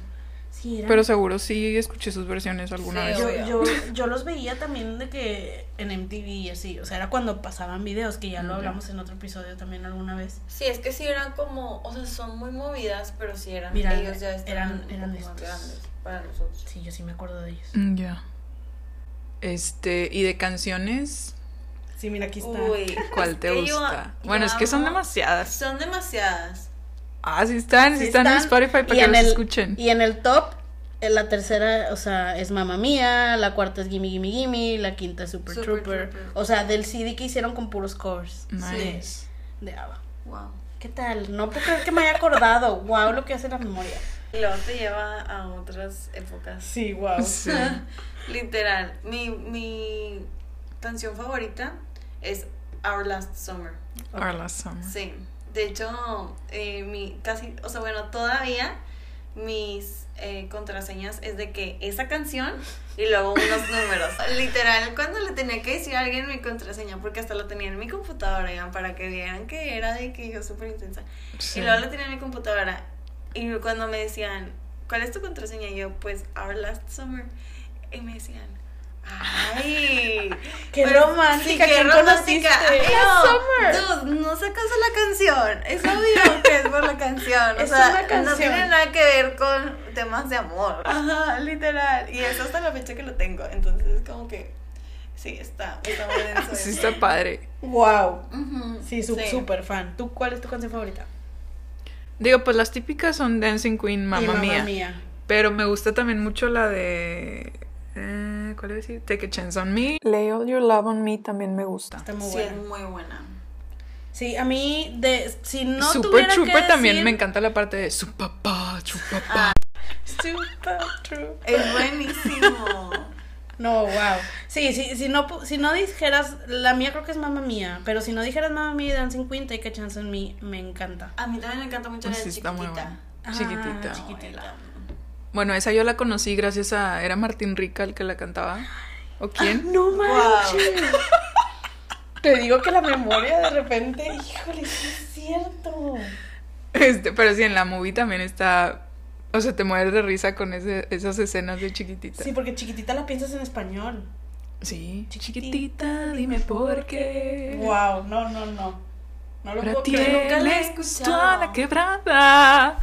Sí, Pero seguro sí escuché sus versiones alguna Sí, vez. yo, yo, yo los veía también de que en MTV y así, o sea, era cuando pasaban videos, que ya lo hablamos en otro episodio también alguna vez. Sí, es que sí eran como, o sea, son muy movidas, pero sí eran, Mira, ellos ya estaban eran- eran poco más estos. grandes para nosotros. Sí, yo sí me acuerdo de ellos. Mm, Ya. Este, y de canciones, Sí, mira, aquí está. Uy, ¿cuál te yo- gusta? yo bueno, es que son demasiadas. Son demasiadas. Ah, sí están, sí, Sí están, en Spotify para que los el- escuchen. Y en el top, en la tercera, o sea, es Mamma Mía, la cuarta es Gimme Gimme Gimme, la quinta es Super, Super Trooper. Trooper. O sea, del CD que hicieron con puros covers Nice. de, de ABBA. Wow. ¿Qué tal? No puedo creer que me haya acordado. Wow, lo que hace la memoria. Y luego te lleva a otras épocas. Sí, wow. Sí. Literal. Mi, mi canción favorita es Our Last Summer. Our Last Summer. Sí. De hecho, eh, mi casi, o sea, bueno, todavía mis eh, contraseñas es de que esa canción y luego unos números. Literal, cuando le tenía que decir a alguien mi contraseña, porque hasta lo tenía en mi computadora, ya, para que vieran que era de que yo súper intensa. Sí. Y luego lo tenía en mi computadora. Y cuando me decían, ¿cuál es tu contraseña? Y yo, pues, Our Last Summer. Y me decían, ¡ay! Qué Pero- romántica, sí, qué ¿quién romántica. Ay, no, Summer. Dude, no se acaso la canción. Es obvio que es por la canción. O Es sea, una no tiene nada que ver con temas de amor. Ajá, literal. Y eso hasta la fecha que lo tengo. Entonces, es como que. Sí, está, está muy denso. Sí, está padre. Wow. Sí, su- súper fan. ¿Tú cuál es tu canción favorita? Digo, pues las típicas son Dancing Queen, Mamma Mía. Mía. Pero me gusta también mucho la de. Eh, ¿Cuál es? Take a Chance on Me. Lay All Your Love on Me también me gusta. Está muy Sí, buena. es muy buena. Sí, a mí, de, si no Super tuviera Trooper que también decir- me encanta la parte de su papá, su papá. Ah, Super Trooper. es buenísimo. No, wow. Sí, sí, si no, si no dijeras, la mía creo que es Mamma Mía, pero si no dijeras Mamma Mía y Dancing Queen, Take a Chance on Me, me encanta. A mí también me encanta mucho la de Sí, está muy chiquitita. buena. Ah, Chiquitita. chiquitita. Bueno, esa yo la conocí gracias a. ¿Era Martín Rica el que la cantaba? ¿O quién? No Wow. manches. Te digo que la memoria de repente, híjole, sí es cierto. Este, pero sí, en la movie también está. O sea, te mueres de risa con ese, esas escenas de chiquitita. Sí, porque chiquitita la piensas en español. Sí. Chiquitita, Chiquitita, dime por qué. Wow, no, no, no. No lo Para puedo ti creer. nunca la he él escuchado. toda la quebrada.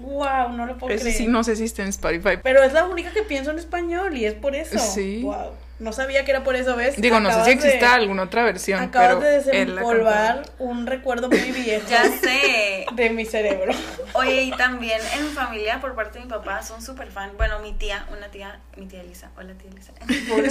Wow, no lo puedo Ese creer. sí no sé si está en Spotify. Pero es la única que pienso en español y es por eso. Sí. Wow. No sabía que era por eso, ¿ves? Digo, no sé si existe de- alguna otra versión, Acabas pero de desempolvar un recuerdo muy viejo Ya sé. de mi cerebro. Oye, y también en mi familia, por parte de mi papá, son súper fan. Bueno, mi tía, una tía, mi tía Elisa. Hola, tía Elisa.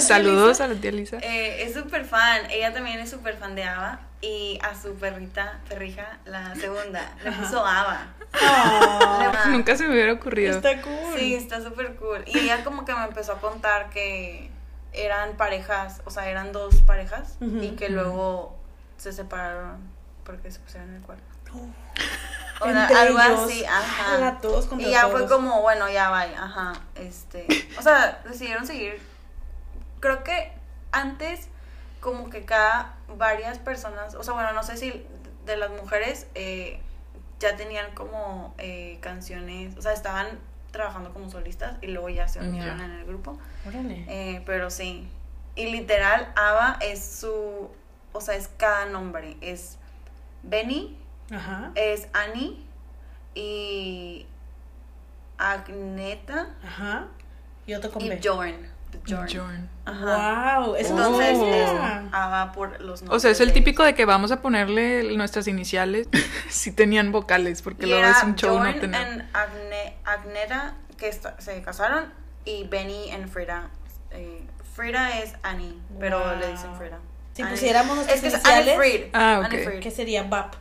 Saludos a la tía Lisa. Eh, es súper fan. Ella también es súper fan de Ava. Y a su perrita, perrija, la segunda, le puso Ava. Ah, Nunca se me hubiera ocurrido. está cool. Sí, está súper cool. Y ella como que me empezó a contar que eran parejas, o sea, eran dos parejas y que luego se separaron porque se pusieron el cuerno. O Entre sea, algo ellos. así, ajá. Ala, todos contra y ya todos. fue como, bueno, ya va, ajá, este, o sea, decidieron seguir. Creo que antes como que cada varias personas, o sea, bueno, no sé si de las mujeres eh, ya tenían como eh, canciones, o sea, estaban trabajando como solistas y luego ya se unieron en el grupo. Órale. Eh, pero sí. Y literal, Ava es su. O sea, es cada nombre. Es Benny, Ajá. es Annie y. Agneta Ajá. Y otro con y B. Jorn. Jorn. Jorn. Ajá. Wow, eso Entonces es. Ava por los nombres. O sea, es el típico de que vamos a ponerle nuestras iniciales. si tenían vocales, porque luego es un show no tener. and Agne- Agneta que se casaron y Benny and Frida. Eh, Frida es Annie, pero le dicen Frida. Si Annie. pusiéramos nuestras Es que es Annie iniciales, Fried. Ah, Annie ok. Fried. ¿Qué sería BAP?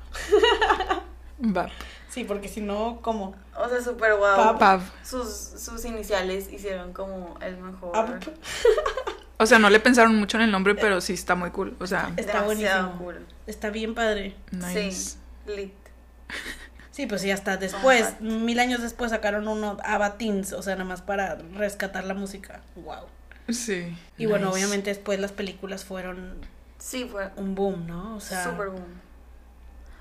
Va. Sí, porque si no, ¿cómo? O sea, súper guau. Pap. Pav. Sus, sus iniciales hicieron como el mejor. O sea, no le pensaron mucho en el nombre, pero sí está muy cool. O sea, Está buenísimo. cool. Está bien padre. nice. Sí, lit. Sí, pues sí, hasta después, mil años después sacaron uno Ava Teens, o sea, nada más para rescatar la música. Wow. Sí. Y bueno, obviamente después las películas fueron Sí, fue un boom, ¿no? O sea, super boom.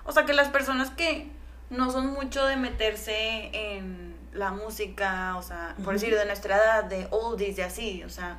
O sea, que las personas que no son mucho de meterse en la música, o sea, por decir, de nuestra edad, de oldies y así, o sea,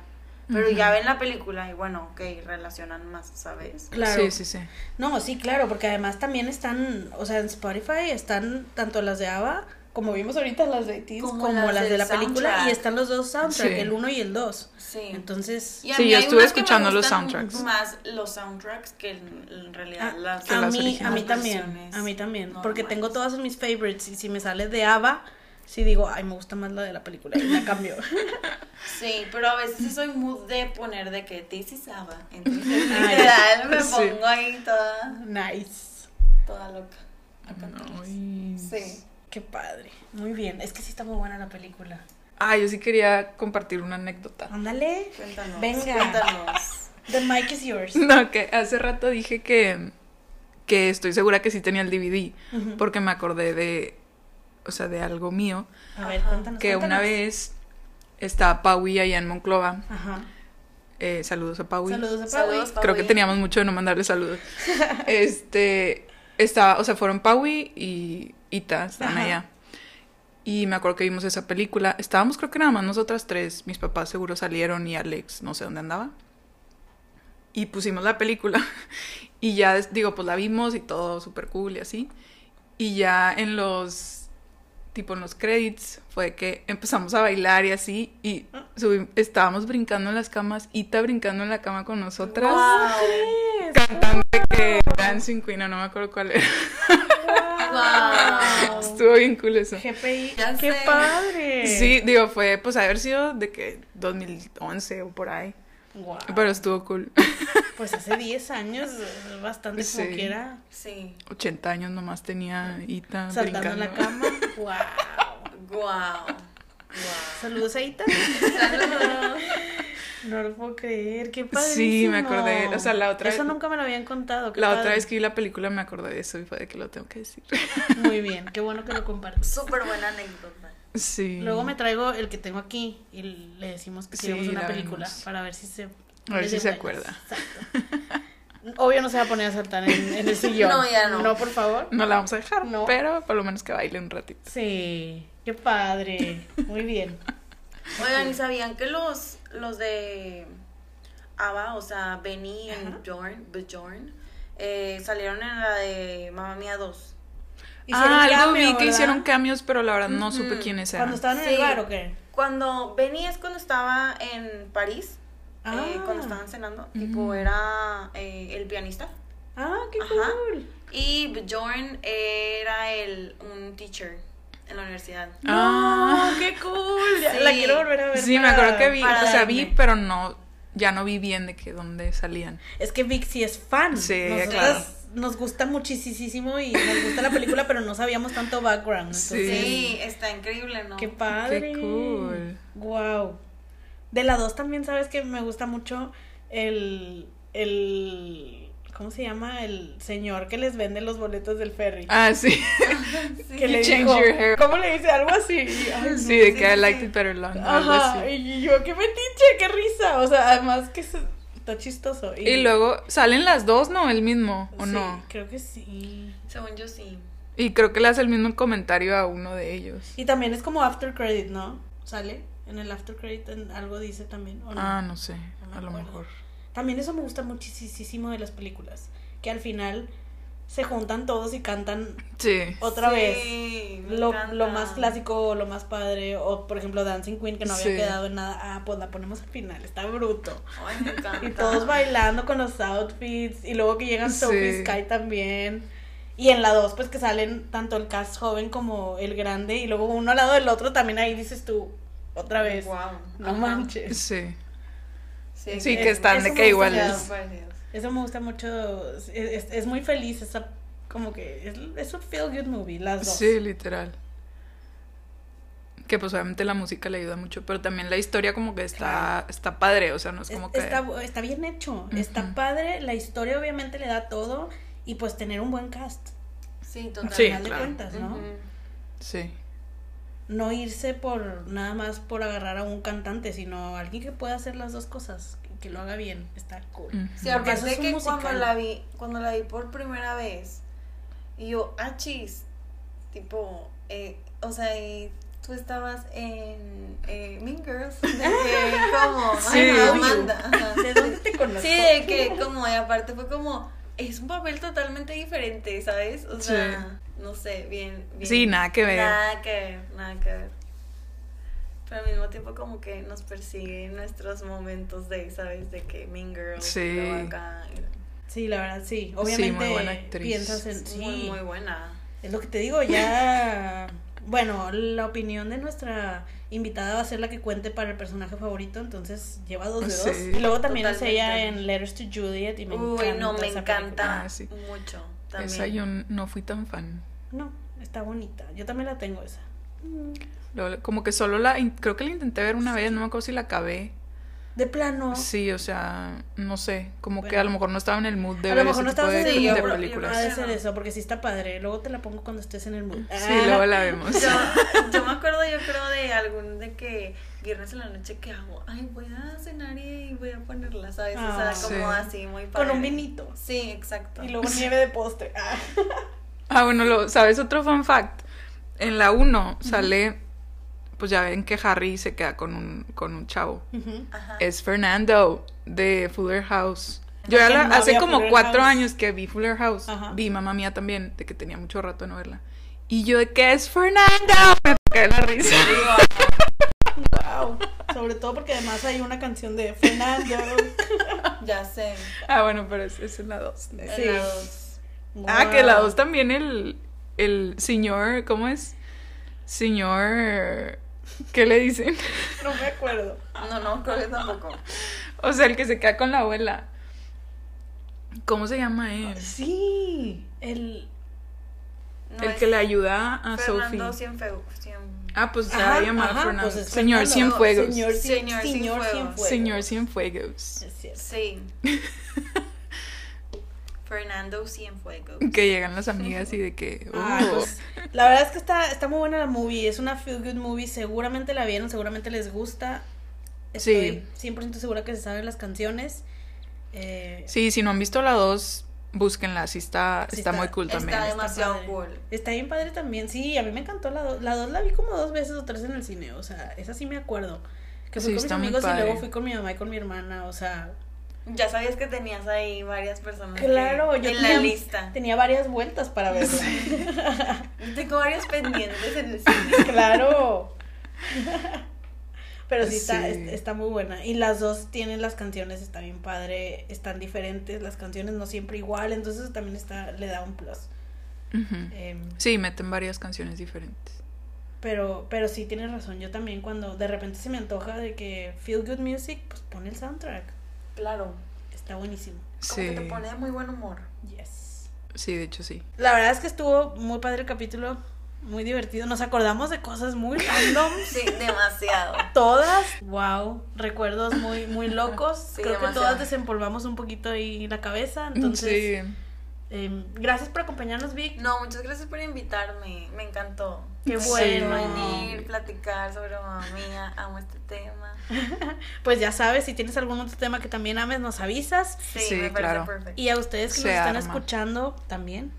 pero ya ven la película y bueno, ok, relacionan más, ¿sabes? Claro. Sí, sí, sí. No, sí, claro, porque además también están, o sea, en Spotify están tanto las de ABBA, como vimos ahorita las de Teens, Como como, las las, de la película, y están los dos soundtracks, Sí. el uno y el dos. Sí. Entonces, Y a Sí, yo estuve escuchando los gustan soundtracks. Más los soundtracks que en, realidad a, las. que a las mí, a mí también, a mí también, porque tengo todas mis favorites, y si me sale de ABBA, sí digo, ay, me gusta más la de la película, y la cambio. Sí, pero a veces soy mood de poner de que This is ABBA. Entonces, literal, me sí. pongo ahí toda, nice. toda loca. a. Ay. Sí. Qué padre. Muy bien, es que sí está muy buena la película. Ah, yo sí quería compartir una anécdota. Ándale. Cuéntanos. Venga. Cuéntanos. The mic is yours. No, que hace rato dije que, que estoy segura que sí tenía el DVD, porque me acordé de, o sea, de algo mío, A ver, cuéntanos. que una vez estaba Paui allá en Monclova. Ajá. Eh, saludos a Paui. Saludos a Saludos, Paui. Creo que Paui. teníamos mucho de no mandarle saludos. este, estaba, o sea, fueron Paui y Ita, estaban Ajá. allá. Y me acuerdo que vimos esa película. Estábamos, creo que nada más nosotras tres. Mis papás seguro salieron y Alex, no sé dónde andaba. Y pusimos la película. Y ya, digo, pues la vimos y todo súper cool y así. Y ya en los, tipo en los credits, fue que empezamos a bailar y así. Y subim- estábamos brincando en las camas. Ita brincando en la cama con nosotras. Wow. Cantando de que Dancing Queen, no me acuerdo cuál era. Wow. Estuvo bien cool eso. GPI. Ya ¡Qué sé. padre! Sí, digo, fue, pues, haber sido de que 2011 o por ahí. Guau. Pero estuvo cool. Pues hace 10 años, bastante como Sí. quiera. Sí. 80 años nomás tenía Ita Saltando en la brincando. cama. ¡Wow! Wow. Wow. Saludos a Ita. No lo puedo creer, qué padre. Sí, me acordé. O sea, la otra Eso vez- nunca me lo habían contado. qué La otra vez que vi la película me acordé de eso y fue de que lo tengo que decir. Muy bien, qué bueno que lo compartes. Súper buena anécdota. Sí. Luego me traigo el que tengo aquí y le decimos que Sí, sí, una la película vemos. para ver si se. A ver si se acuerda. Exacto. Obvio no se va a poner a saltar en, en el sillón. No, ya no. No, por favor. No la vamos a dejar, No. pero por lo menos que baile un ratito. Sí, qué padre. Muy bien. Oigan, ¿y sabían que los, los de ABBA, o sea, Benny y. Bjorn, Bjorn eh, salieron en la de Mamma Mía 2? Hicieron Ah, algo cameo, vi que ¿verdad? hicieron cambios, pero la verdad no supe quiénes eran. Cuando estaban en Sí. el bar o qué? Cuando Benny es cuando estaba en París, Ah. eh, cuando estaban cenando, tipo Mm. era eh, el pianista. Ah, qué Ajá. cool. Y Bjorn era el, un teacher en la universidad. Ah. No, qué cool. Ya Sí. La quiero volver a ver. Sí, me acuerdo que vi, o sea, vi, pero no, ya no vi bien de que dónde salían. Es que Vic sí es fan. Sí, Nosotras claro. Nos gusta muchísimo y nos gusta la película, pero no sabíamos tanto background. Entonces, Sí, está increíble, ¿no? Qué padre. Qué cool. Wow. De la 2 también sabes que me gusta mucho el el ¿cómo se llama? El señor que les vende los boletos del ferry. Ah, sí. Sí. que le Change dijo, your hair. ¿Cómo le dice algo así? Ay, Sí, de sí, que I sí, liked sí. it better long. algo Ajá, así. y yo, qué metiche, qué risa. O sea, además que es- está chistoso. Y, Y luego salen las dos, ¿no? El mismo, ¿o Sí, no? Creo que sí. Según yo sí. Y creo que le hace el mismo comentario a uno de ellos. Y también es como after credit, ¿no? ¿Sale? En el after credit en- algo dice también. ¿o no? Ah, no sé, No a lo mejor. También eso me gusta muchísimo de las películas. Que al final se juntan todos y cantan Sí. otra Sí, vez. Lo, lo más clásico, lo más padre. O por ejemplo Dancing Queen que no había Sí. quedado en nada. Ah, pues la ponemos al final. Está bruto. Ay, me encanta. Y todos bailando con los outfits. Y luego que llegan. Sophie Sky también. Y en la 2, pues que salen tanto el cast joven como el grande. Y luego uno al lado del otro también ahí dices tú, otra vez. Wow. No manches. Sí. Sí, que están de que iguales. Eso me gusta mucho. Es, es- es muy feliz. Esa, como que es, es un feel good movie, las dos. Sí, literal. Que pues obviamente la música le ayuda mucho, pero también la historia como que está, está padre, o sea, no es Es- como que... está, está bien hecho. Está padre. La historia obviamente le da todo. Y pues tener un buen cast. Sí, Al total. Sí, final claro. de cuentas, ¿no? Sí. No irse por nada más por agarrar a un cantante, sino alguien que pueda hacer las dos cosas. Que, que lo haga bien. Está cool. Ujú. Sí, Porque aparte eso es que cuando musical. la vi, cuando la vi por primera vez, y yo, ah, chis, tipo, eh, o sea, y tú estabas en eh, Mean Girls. De que, como, Sí. ay, Amanda. ¿De dónde te conozco? Sí, de que como, y aparte fue como, es un papel totalmente diferente, ¿sabes? O Sí. No sé, bien, bien. Sí, nada que ver. Nada que ver, nada que ver. Pero al mismo tiempo como que nos persigue nuestros momentos de, ¿sabes? De que Mean Girls, Sí. acá, Sí, la verdad, sí. Obviamente muy buena actriz. piensas en... Sí, muy, muy buena. es lo que te digo, ya... Bueno, la opinión de nuestra invitada va a ser la que cuente para el personaje favorito, entonces lleva dos de dos. Sí. Y luego también es ella en Letters to Juliet y me Uy, encanta no, me esa encanta. Ah, sí. mucho. También. Esa yo no fui tan fan. No, está bonita. Yo también la tengo esa. Como que solo la, creo que la intenté ver una vez, no me acuerdo si la acabé. De plano. Sí, o sea, no sé, como que a lo mejor no estaba en el mood de a ver lo mejor ese no tipo de, en el Sí, de películas. Ha de ser eso, porque sí está padre. Luego te la pongo cuando estés en el mood. Sí, Ah. luego la vemos. Yo, yo me acuerdo, yo creo, de algún de que viernes en la noche que hago, ay, voy a cenar y voy a ponerla, ¿sabes? o Ah. sea, como Sí. así, muy padre. Con un vinito. Sí, exacto. Y luego nieve de postre. Ah. Ah, bueno, lo, ¿sabes otro fun fact? En la 1 sale, pues ya ven que Harry se queda con un, con un chavo. Es Fernando de Fuller House. Yo ya Que la- no hace como Fuller cuatro House. años que vi Fuller House. Ajá. Vi mamá mía también, de que tenía mucho rato de no verla. Y yo de que es Fernando. Me cae la risa. Wow. Sobre todo porque además hay una canción de Fernando. Ya sé. Ah, bueno, pero es, es en la 2. Sí. En la dos. Ah, que la Wow. 2 también el, el señor, ¿cómo es? Señor, ¿qué le dicen? No me acuerdo. No, no, creo que tampoco. O sea, el que se queda con la abuela. ¿Cómo se llama él? Sí. El. No, el es que le ayuda a Fernando Sophie. Cienfuegos. Cien... Ah, pues se va a llamar Fernando. pues es señor. Cienfuegos. Señor, Señor señor Cienfuegos. Cienfuegos. Señor Cienfuegos. Es cierto. Sí. Fernando Cienfuegos. Que llegan las amigas y de que. Ah, "Oh". pues, la verdad es que está, está muy buena la movie. Es una feel good movie. Seguramente la vieron, seguramente les gusta. Estoy 100% segura que se saben las canciones. Eh, Sí, si no han visto la 2, búsquenla. Sí está, Sí está, está- muy cool también. Está Está demasiado cool. Está bien padre también. Sí, a mí me encantó la 2. La 2 la vi como dos veces o tres en el cine. O sea, esa sí me acuerdo. Que fui Sí, con mis está amigos y luego fui con mi mamá y con mi hermana. O sea, Ya sabías que tenías ahí varias personas que- claro, yo en tenía, la lista. tenía varias vueltas para verlo. Tengo varios pendientes en el cine. claro. Pero sí, Está, Sí. es- está muy buena. Y las dos tienen las canciones, está bien padre, están diferentes, las canciones no siempre igual, entonces también está, le da un plus. Em, Sí, meten varias canciones diferentes. pero, pero sí tienes razón, yo también cuando de repente se me antoja de que feel good music, pues pon el soundtrack. Claro. Está buenísimo. Como Sí. que te pone de muy buen humor. Yes. Sí, de hecho sí. La verdad es que estuvo muy padre el capítulo, muy divertido. Nos acordamos de cosas muy random. Sí, demasiado. Todas, wow, recuerdos muy, muy locos. Sí, Creo que todas desempolvamos un poquito ahí la cabeza. Entonces, sí. Em, gracias por acompañarnos, Vic. No, muchas gracias por invitarme. Me encantó. Qué Sí. bueno. Venir, platicar sobre mamá mía. Amo este tema. Pues ya sabes, si tienes algún otro tema que también ames, nos avisas. Sí, Sí, me parece claro. perfecto. Y a ustedes que Se nos están arma. escuchando también.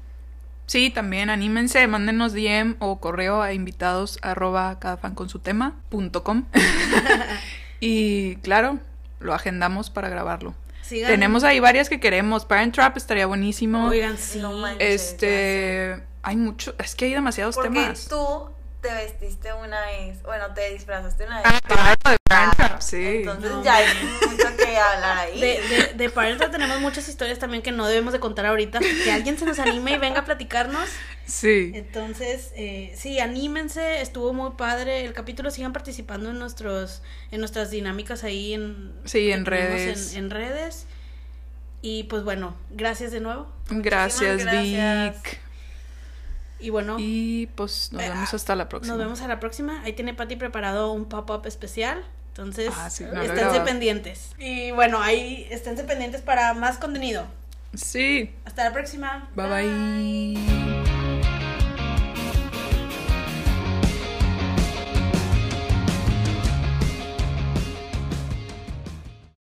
Sí, también anímense, mándenos DM o correo a invitados arroba cada fan con su tema punto com. y claro, lo agendamos para grabarlo. Sigan. Tenemos ahí varias que queremos. Parent Trap estaría buenísimo. Oigan, sí. No manches. este, hay mucho, es que hay demasiados Porque temas. tú te vestiste una vez. Bueno, te disfrazaste una vez. Ah, claro, de Trap, sí. Entonces No. ya hay mucho que hablar ahí. De, de, de tenemos muchas historias también que no debemos de contar ahorita. Que alguien se nos anime y venga a platicarnos. Sí. Entonces, eh, sí, anímense, estuvo muy padre el capítulo, sigan participando en nuestros, en nuestras dinámicas ahí en, Sí, en redes. En, en redes. Y pues bueno, gracias de nuevo. Gracias, gracias. Vic. Y bueno, Y pues nos Eh, vemos hasta la próxima. nos vemos a la próxima. Ahí tiene Patti preparado un pop-up especial. Entonces, Ah, sí, no esténse pendientes. Y bueno, ahí esténse pendientes para más contenido. Sí. Hasta la próxima. bye. bye.